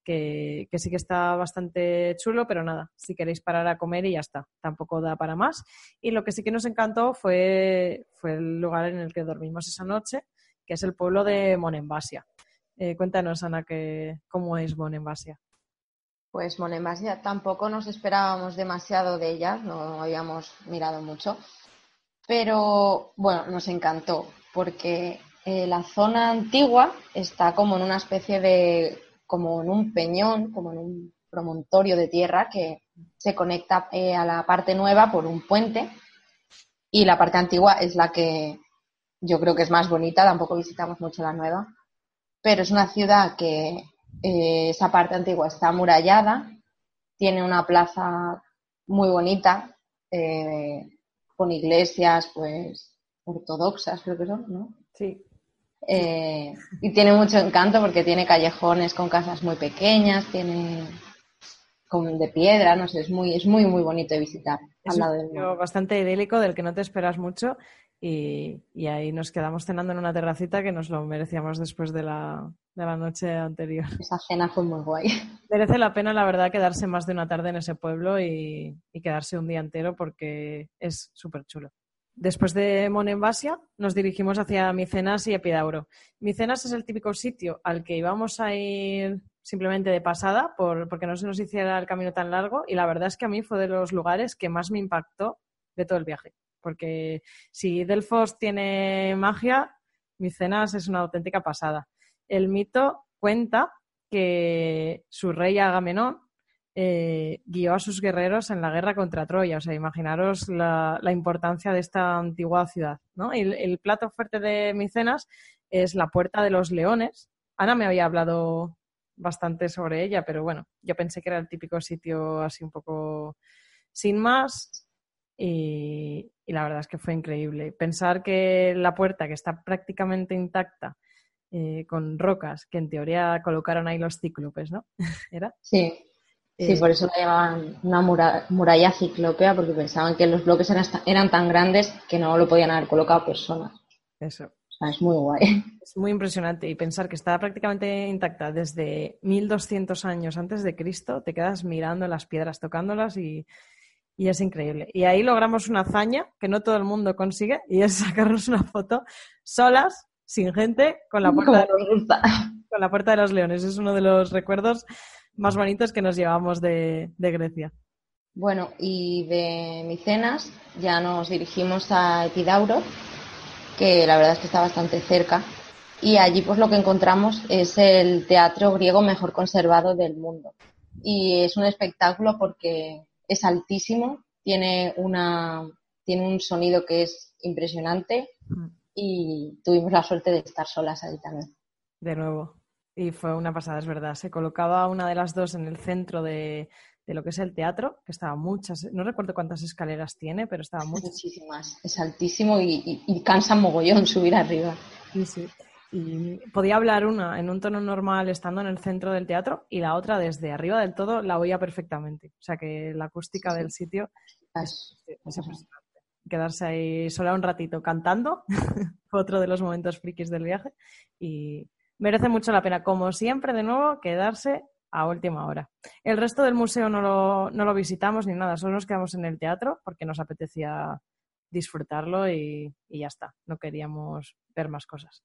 que, sí que está bastante chulo, pero nada, si queréis parar a comer y ya está, tampoco da para más. Y lo que sí que nos encantó fue, fue el lugar en el que dormimos esa noche, que es el pueblo de Monembasia. Eh, cuéntanos, Ana, que, cómo es Monembasia. Pues Monembasia tampoco nos esperábamos demasiado de ella, no habíamos mirado mucho, pero bueno, nos encantó porque eh, la zona antigua está como en una especie de como en un peñón, como en un promontorio de tierra que se conecta eh, a la parte nueva por un puente y la parte antigua es la que yo creo que es más bonita, tampoco visitamos mucho la nueva, pero es una ciudad que eh, esa parte antigua está amurallada, tiene una plaza muy bonita, eh, con iglesias pues ortodoxas creo que son, ¿no? Sí. Eh, y tiene mucho encanto porque tiene callejones con casas muy pequeñas, tiene como de piedra, no sé, es muy, es muy, muy bonito de visitar. Es un bastante idílico del que no te esperas mucho y, ahí nos quedamos cenando en una terracita que nos lo merecíamos después de la, de la noche anterior. Esa cena fue muy guay. Merece la pena, la verdad, quedarse más de una tarde en ese pueblo y, y quedarse un día entero porque es súper chulo. Después de Monembasia, nos dirigimos hacia Micenas y Epidauro. Micenas es el típico sitio al que íbamos a ir simplemente de pasada porque no se nos hiciera el camino tan largo y la verdad es que a mí fue de los lugares que más me impactó de todo el viaje. Porque si Delfos tiene magia, Micenas es una auténtica pasada. El mito cuenta que su rey Agamenón eh, guió a sus guerreros en la guerra contra Troya. O sea, imaginaros la, importancia de esta antigua ciudad. ¿no? El, el, plato fuerte de Micenas es la Puerta de los Leones. Ana me había hablado bastante sobre ella, pero bueno, yo pensé que era el típico sitio así un poco sin más. Y, la verdad es que fue increíble. Pensar que la puerta, que está prácticamente intacta, eh, con rocas, que en teoría colocaron ahí los cíclopes, ¿no? ¿Era? Sí, Sí, por eso la llamaban una muralla ciclópea, porque pensaban que los bloques eran, tan grandes que no lo podían haber colocado personas. Eso. O sea, es muy guay. Es muy impresionante. Y pensar que está prácticamente intacta desde 1200 años antes de Cristo, te quedas mirando las piedras, tocándolas y, y es increíble. Y ahí logramos una hazaña que no todo el mundo consigue y es sacarnos una foto solas, sin gente, con la puerta, con la puerta de los leones. Es uno de los recuerdos más bonitos que nos llevamos de, Grecia. Bueno, y de Micenas ya nos dirigimos a Epidauro, que la verdad es que está bastante cerca. Y allí pues lo que encontramos es el teatro griego mejor conservado del mundo. Y es un espectáculo porque es altísimo, tiene, una, tiene un sonido que es impresionante mm. y tuvimos la suerte de estar solas ahí también. De nuevo. Y fue una pasada, es verdad. Se colocaba una de las dos en el centro de, lo que es el teatro, que estaba muchas, no recuerdo cuántas escaleras tiene, pero estaba muchas. Muchísimas. Es altísimo y, y, cansa mogollón subir arriba. Sí, sí. Y podía hablar una en un tono normal estando en el centro del teatro y la otra desde arriba del todo la oía perfectamente. O sea que la acústica del sitio es, impresionante. Quedarse ahí sola un ratito cantando otro de los momentos frikis del viaje y, merece mucho la pena, como siempre, de nuevo, quedarse a última hora. El resto del museo no lo, no lo visitamos ni nada, solo nos quedamos en el teatro porque nos apetecía disfrutarlo y, y, ya está, no queríamos ver más cosas.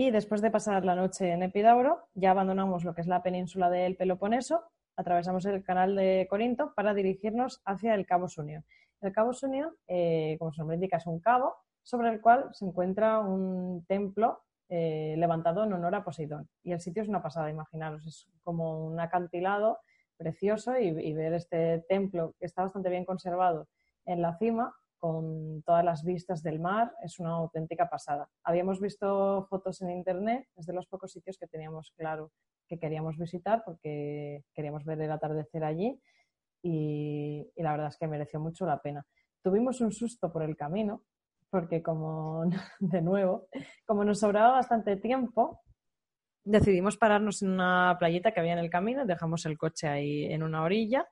Y después de pasar la noche en Epidauro, ya abandonamos lo que es la península del Peloponeso, atravesamos el canal de Corinto para dirigirnos hacia el Cabo Sunio. El Cabo Sunio, eh, como su nombre indica, es un cabo sobre el cual se encuentra un templo eh, levantado en honor a Poseidón. Y el sitio es una pasada, imaginaros, es como un acantilado precioso y, ver este templo que está bastante bien conservado en la cima con todas las vistas del mar es una auténtica pasada. Habíamos visto fotos en internet, es de los pocos sitios que teníamos claro que queríamos visitar porque queríamos ver el atardecer allí y, la verdad es que mereció mucho la pena. tuvimos un susto por el camino, porque como, de nuevo, como nos sobraba bastante tiempo, decidimos pararnos en una playita que había en el camino, dejamos el coche ahí en una orilla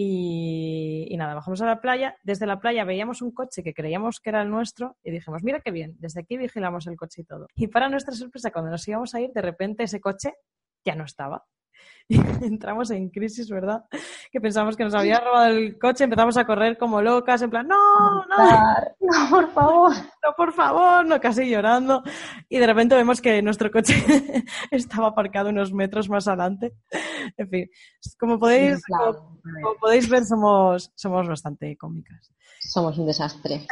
y, nada, bajamos a la playa. Desde la playa veíamos un coche que creíamos que era el nuestro y dijimos, mira qué bien, desde aquí vigilamos el coche y todo. Y para nuestra sorpresa, cuando nos íbamos a ir, de repente ese coche ya no estaba. Y entramos en crisis, ¿verdad? Que pensamos que nos había robado el coche, empezamos a correr como locas, en plan, no, no, no, por favor, no, por favor, no, casi llorando. Y de repente vemos que nuestro coche estaba aparcado unos metros más adelante. En fin, como podéis, como, podéis ver, somos, somos bastante cómicas. Somos un desastre.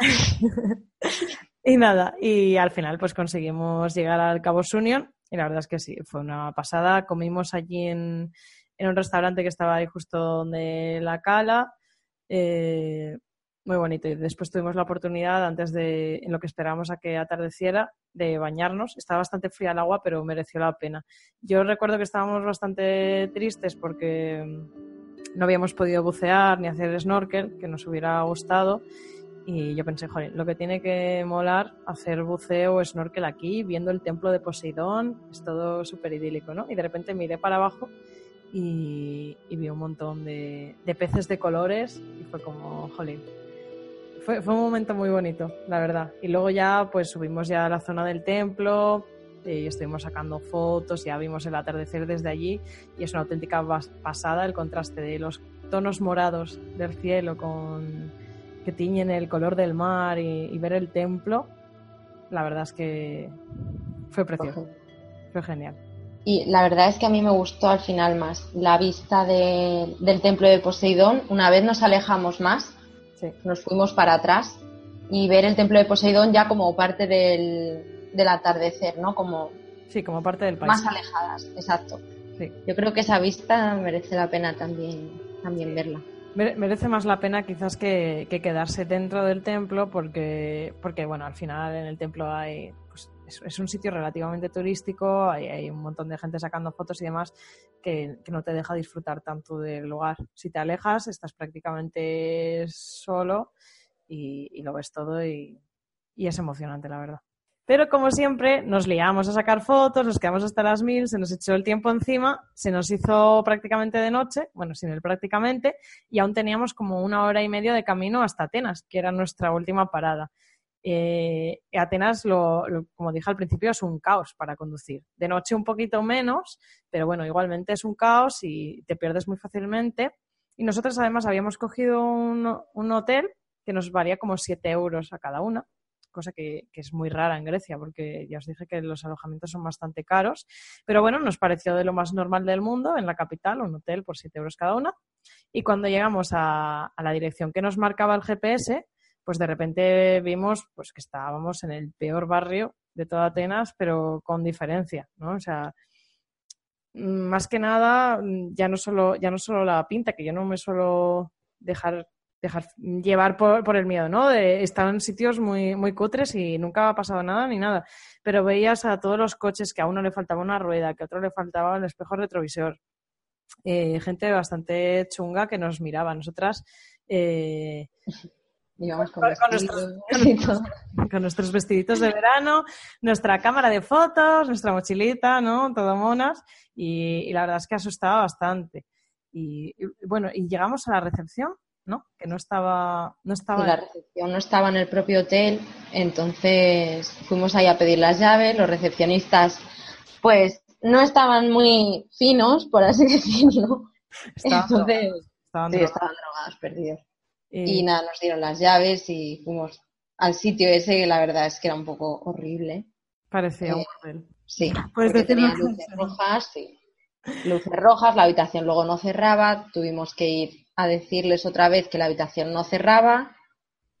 y nada, y al final pues conseguimos llegar al Cabo Union y la verdad es que sí, fue una pasada. Comimos allí en, un restaurante que estaba ahí justo donde la cala. Eh, muy bonito. Y después tuvimos la oportunidad, antes de, en lo que esperábamos a que atardeciera, de bañarnos. Estaba bastante fría el agua, pero mereció la pena. Yo recuerdo que estábamos bastante tristes porque no habíamos podido bucear ni hacer snorkel, que nos hubiera gustado. Y yo pensé, joder, lo que tiene que molar hacer buceo o snorkel aquí, viendo el templo de Poseidón, es todo súper idílico, ¿no? Y de repente miré para abajo y, vi un montón de, peces de colores y fue como, jolín. Fue, fue un momento muy bonito, la verdad. Y luego ya, pues subimos ya a la zona del templo, y estuvimos sacando fotos, ya vimos el atardecer desde allí y es una auténtica pasada el contraste de los tonos morados del cielo con que tiñen el color del mar y, ver el templo, la verdad es que fue precioso. Fue genial. Y la verdad es que a mí me gustó al final más la vista del templo de Poseidón. Una vez nos alejamos más, nos fuimos para atrás y ver el templo de Poseidón ya como parte del, del atardecer, ¿no? Como sí, como parte del país. Más alejadas, exacto. Yo creo que esa vista merece la pena también, también verla merece más la pena quizás que, quedarse dentro del templo porque, porque, bueno, al final en el templo hay, pues, es, un sitio relativamente turístico, hay, un montón de gente sacando fotos y demás que, no te deja disfrutar tanto del lugar. Si te alejas, estás prácticamente solo y, lo ves todo y es emocionante, la verdad. Pero como siempre, nos liamos a sacar fotos, nos quedamos hasta las mil, se nos echó el tiempo encima, se nos hizo prácticamente de noche, bueno, sin él prácticamente, y aún teníamos como una hora y media de camino hasta Atenas, que era nuestra última parada. Eh, Atenas, lo, como dije al principio, es un caos para conducir. De noche un poquito menos, pero bueno, igualmente es un caos y te pierdes muy fácilmente. Y nosotros además habíamos cogido un, hotel que nos valía como 7 euros a cada una cosa que, es muy rara en Grecia, porque ya os dije que los alojamientos son bastante caros. Pero bueno, nos pareció de lo más normal del mundo en la capital, un hotel por 7 euros cada una. Y cuando llegamos a, la dirección que nos marcaba el GPS, pues de repente vimos pues, que estábamos en el peor barrio de toda Atenas, pero con diferencia, ¿no? O sea, más que nada, ya no solo, ya no solo la pinta, que yo no me suelo dejar dejar llevar por, el miedo, ¿no? De, estaban en sitios muy, muy cutres y nunca ha pasado nada ni nada. Pero veías a todos los coches que a uno le faltaba una rueda, que a otro le faltaba el espejo retrovisor. Eh, gente bastante chunga que nos miraba. Nosotras. Eh, con, nuestros, vestiditos de verano, nuestra cámara de fotos, nuestra mochilita, ¿no? Todo monas. Y, la verdad es que asustaba bastante. y bueno, y llegamos a la recepción ¿no? Que no estaba, no estaba. la recepción no estaba en el propio hotel, entonces fuimos ahí a pedir las llaves, los recepcionistas, pues no estaban muy finos, por así decirlo. Estaban entonces, estaban, sí, estaban drogados, perdidos. Y... nada, nos dieron las llaves y fuimos al sitio ese, que la verdad es que era un poco horrible. Parecía un eh, hotel. Sí, pues tenía luces rojas, sí. Luces rojas, la habitación luego no cerraba, tuvimos que ir a decirles otra vez que la habitación no cerraba.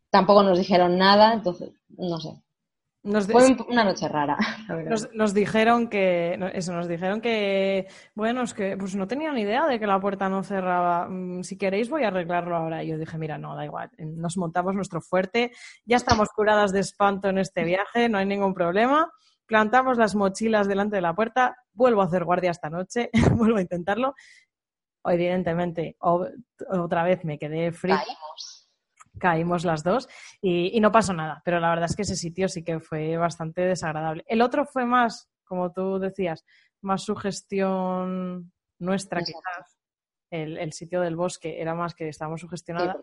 Tampoco nos dijeron nada, entonces, no sé. Fue una noche rara. Nos, dijeron que, eso, nos dijeron que, bueno, es que pues no tenían idea de que la puerta no cerraba. Mm, si queréis voy a arreglarlo ahora. Y yo dije, mira, no, da igual. Nos montamos nuestro fuerte. Ya estamos curadas de espanto en este viaje, no hay ningún problema. Plantamos las mochilas delante de la puerta. Vuelvo a hacer guardia esta noche. vuelvo a intentarlo evidentemente, otra vez me quedé frío. caímos las dos y, no pasó nada, pero la verdad es que ese sitio sí que fue bastante desagradable. El otro fue más, como tú decías, más sugestión nuestra quizás. El, sitio del bosque era más que estábamos sugestionadas.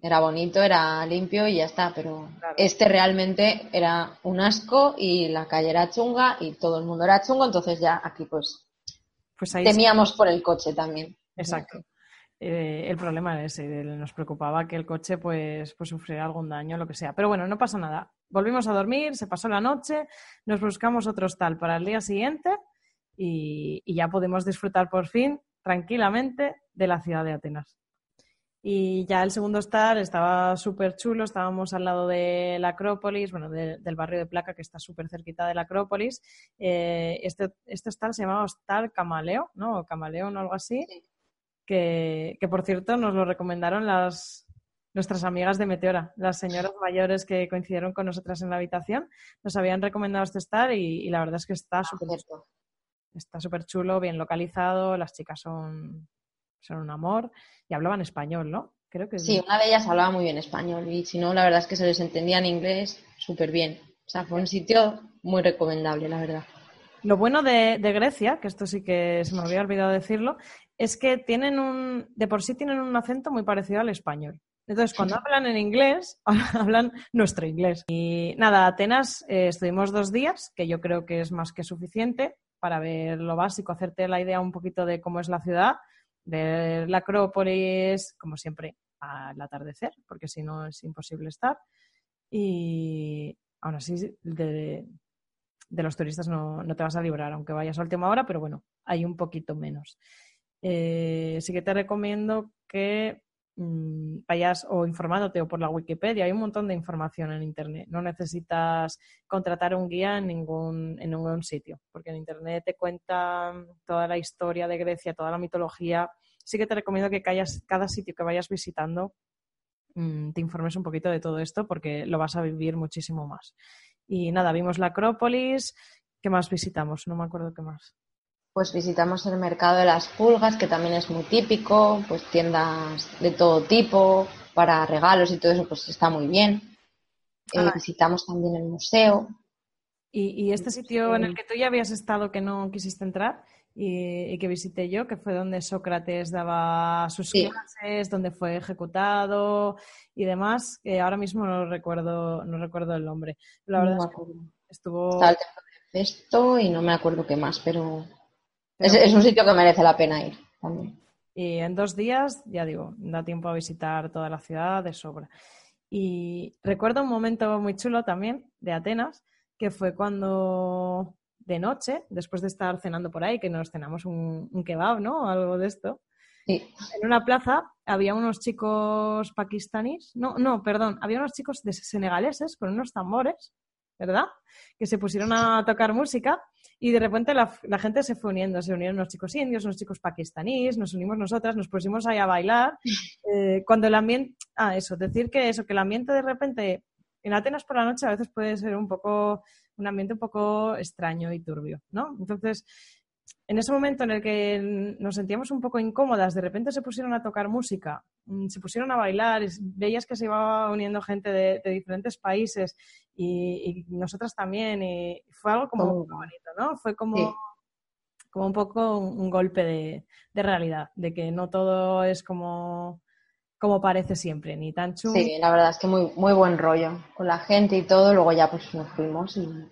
era bonito, era limpio y ya está, pero este realmente era un asco y la calle era chunga y todo el mundo era chungo, entonces ya aquí pues, pues temíamos por el coche también. Exacto. Eh, el problema era ese, nos preocupaba que el coche pues, pues sufriera algún daño, lo que sea. Pero bueno, no pasa nada. Volvimos a dormir, se pasó la noche, nos buscamos otro hostal para el día siguiente y, ya podemos disfrutar por fin tranquilamente de la ciudad de Atenas. Y ya el segundo hostal estaba súper chulo, estábamos al lado de la Acrópolis, bueno, del barrio de Placa, que está súper cerquita de la Acrópolis. Eh, este, este hostal se llamaba Hostal Camaleo, ¿no? O Camaleón o algo así que, por cierto nos lo recomendaron las, nuestras amigas de Meteora, las señoras mayores que coincidieron con nosotras en la habitación, nos habían recomendado este estar y, la verdad es que está ah, súper chulo. Está súper chulo, bien localizado, las chicas son, son un amor y hablaban español, ¿no? Creo que sí, una de ellas hablaba muy bien español y si no, la verdad es que se les entendía en inglés súper bien. O sea, fue un sitio muy recomendable, la verdad. Lo bueno de, de, Grecia, que esto sí que se me había olvidado decirlo, es que tienen un, de por sí tienen un acento muy parecido al español. Entonces, cuando hablan en inglés, hablan nuestro inglés. Y nada, Atenas eh, estuvimos dos días, que yo creo que es más que suficiente para ver lo básico, hacerte la idea un poquito de cómo es la ciudad, ver la Acrópolis, como siempre, al atardecer, porque si no es imposible estar. Y aún así, de, los turistas no, no, te vas a librar, aunque vayas a última hora, pero bueno, hay un poquito menos. Eh, sí que te recomiendo que mm, vayas o informándote o por la Wikipedia. Hay un montón de información en Internet. No necesitas contratar un guía en ningún, en ningún sitio, porque en Internet te cuentan toda la historia de Grecia, toda la mitología. Sí que te recomiendo que cada sitio que vayas visitando mm, te informes un poquito de todo esto porque lo vas a vivir muchísimo más. Y nada, vimos la Acrópolis. ¿Qué más visitamos? No me acuerdo qué más pues visitamos el mercado de las pulgas, que también es muy típico, pues tiendas de todo tipo, para regalos y todo eso, pues está muy bien. Eh, ah. visitamos también el museo. ¿Y, este sitio en el que tú ya habías estado que no quisiste entrar y, que visité yo, que fue donde Sócrates daba sus clases, donde fue ejecutado y demás, que ahora mismo no recuerdo, no recuerdo el nombre. La verdad es que estuvo... Está el templo de Festo y no me acuerdo qué más, pero es, un sitio que merece la pena ir también. Y en dos días, ya digo, da tiempo a visitar toda la ciudad de sobra. Y recuerdo un momento muy chulo también de Atenas, que fue cuando de noche, después de estar cenando por ahí, que nos cenamos un, un kebab, ¿no? Algo de esto. En una plaza había unos chicos pakistaníes, no, no, perdón, había unos chicos de senegaleses con unos tambores, ¿verdad? Que se pusieron a tocar música y de repente la, gente se fue uniendo, se unieron unos chicos indios, unos chicos pakistaníes, nos unimos nosotras, nos pusimos ahí a bailar. Eh, cuando el ambiente, ah, eso, decir que eso, que el ambiente de repente en Atenas por la noche a veces puede ser un poco, un ambiente un poco extraño y turbio, ¿no? Entonces, en ese momento en el que nos sentíamos un poco incómodas, de repente se pusieron a tocar música, mm, se pusieron a bailar, veías que se iba uniendo gente de, diferentes países y, nosotras también, y fue algo como muy bonito, ¿no? Fue como, como un poco un, golpe de, realidad, de que no todo es como, como parece siempre, ni tan chulo. Sí, la verdad es que muy, muy buen rollo con la gente y todo, luego ya pues nos fuimos y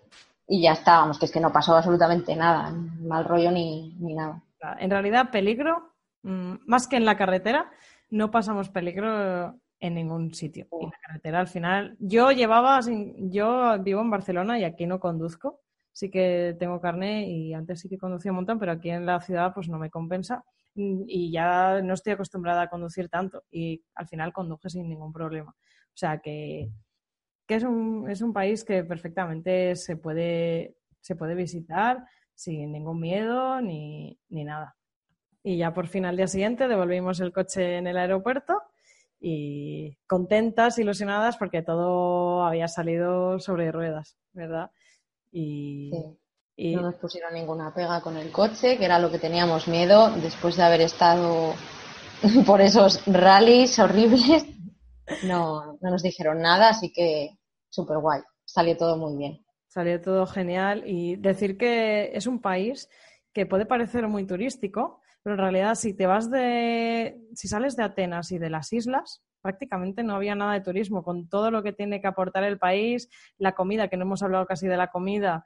y ya estábamos, que es que no pasó absolutamente nada, mal rollo ni, nada. En realidad, peligro, mm, más que en la carretera, no pasamos peligro en ningún sitio. En la carretera, al final, yo llevaba, yo vivo en Barcelona y aquí no conduzco. Sí que tengo carne y antes sí que conducía un montón, pero aquí en la ciudad pues no me compensa y ya no estoy acostumbrada a conducir tanto y al final conduje sin ningún problema. O sea que que es un, es un país que perfectamente se puede, se puede visitar sin ningún miedo ni, ni nada. Y ya por fin al día siguiente devolvimos el coche en el aeropuerto y contentas, ilusionadas porque todo había salido sobre ruedas, ¿verdad? Y, y, no nos pusieron ninguna pega con el coche, que era lo que teníamos miedo después de haber estado por esos rallies horribles no, no nos dijeron nada, así que súper guay. Salió todo muy bien. Salió todo genial y decir que es un país que puede parecer muy turístico, pero en realidad si te vas de, si sales de Atenas y de las islas, prácticamente no había nada de turismo, con todo lo que tiene que aportar el país, la comida, que no hemos hablado casi de la comida,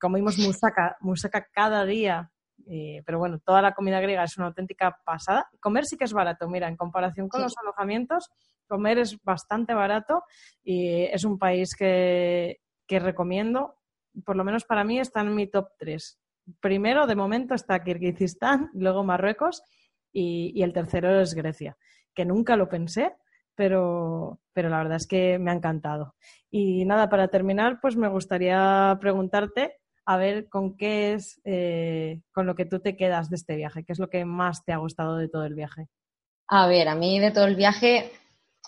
comimos musaca, musaca cada día, eh, pero bueno, toda la comida griega es una auténtica pasada. Comer sí que es barato, mira, en comparación con los alojamientos, comer es bastante barato y es un país que, que recomiendo, por lo menos para mí está en mi top 3. Primero, de momento, está Kirguistán, luego Marruecos y, el tercero es Grecia, que nunca lo pensé, pero, pero la verdad es que me ha encantado. Y nada, para terminar, pues me gustaría preguntarte a ver con qué es eh, con lo que tú te quedas de este viaje, qué es lo que más te ha gustado de todo el viaje. A ver, a mí de todo el viaje,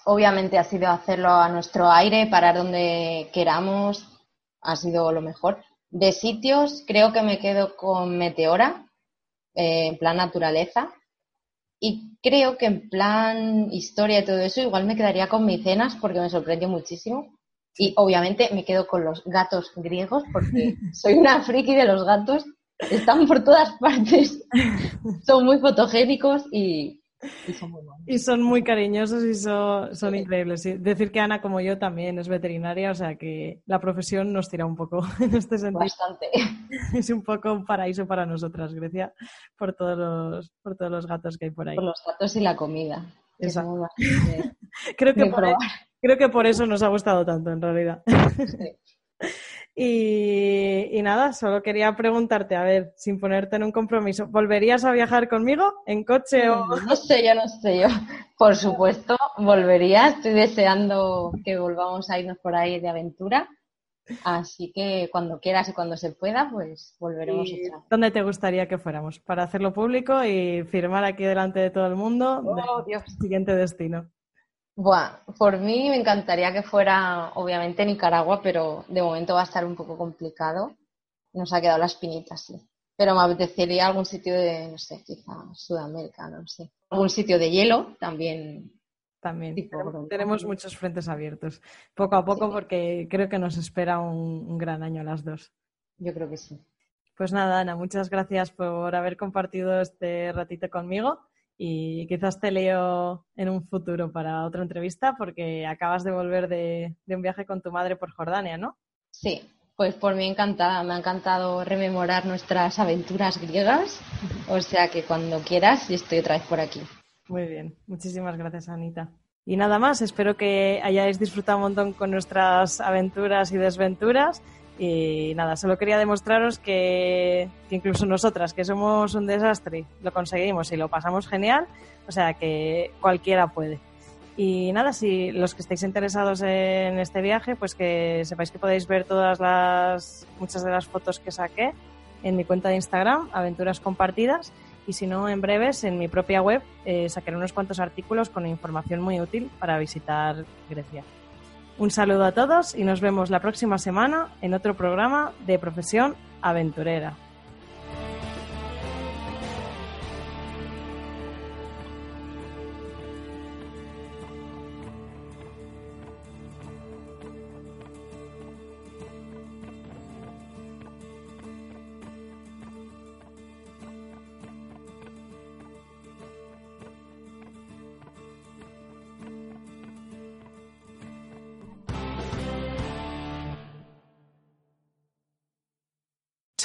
obviamente ha sido hacerlo a nuestro aire, parar donde queramos, ha sido lo mejor. De sitios, creo que me quedo con Meteora, eh, en plan naturaleza. Y creo que en plan historia y todo eso, igual me quedaría con Micenas porque me sorprendió muchísimo. Y obviamente me quedo con los gatos griegos porque soy una friki de los gatos. Están por todas partes. Son muy fotogénicos y, son muy. Y son muy cariñosos y son, increíbles. Decir que Ana, como yo, también es veterinaria, o sea que la profesión nos tira un poco en este sentido. Bastante. Es un poco un paraíso para nosotras, Grecia, por todos los, por todos los gatos que hay por ahí. Por los gatos y la comida. Creo que por Creo que por eso nos ha gustado tanto, en realidad. Y, nada, solo quería preguntarte, a ver, sin ponerte en un compromiso, ¿volverías a viajar conmigo en coche o...? No sé yo, no sé yo. Por supuesto, volvería. Estoy deseando que volvamos a irnos por ahí de aventura. Así que cuando quieras y cuando se pueda, pues volveremos a ¿Dónde te gustaría que fuéramos? Para hacerlo público y firmar aquí delante de todo el mundo oh, Dios. siguiente destino. Bueno, por mí me encantaría que fuera, obviamente, Nicaragua, pero de momento va a estar un poco complicado. Nos ha quedado la espinita, sí. Pero me apetecería algún sitio de, no sé, quizá Sudamérica, no sé. Algún sitio de hielo también. También. Tenemos, muchos frentes abiertos. Poco a poco, porque creo que nos espera un, un gran año las dos. Yo creo que sí. Pues nada, Ana, muchas gracias por haber compartido este ratito conmigo y quizás te leo en un futuro para otra entrevista porque acabas de volver de, un viaje con tu madre por Jordania, ¿no? Sí, pues por mí encantada, me ha encantado rememorar nuestras aventuras griegas, o sea que cuando quieras estoy otra vez por aquí. Muy bien, muchísimas gracias Anita. Y nada más, espero que hayáis disfrutado un montón con nuestras aventuras y desventuras y nada, solo quería demostraros que, incluso nosotras, que somos un desastre, lo conseguimos y lo pasamos genial, o sea que cualquiera puede. Y nada, si los que estáis interesados en este viaje, pues que sepáis que podéis ver todas las, muchas de las fotos que saqué en mi cuenta de Instagram, Aventuras Compartidas, y si no, en breves, en mi propia web, eh, sacaré unos cuantos artículos con información muy útil para visitar Grecia. Un saludo a todos y nos vemos la próxima semana en otro programa de Profesión Aventurera.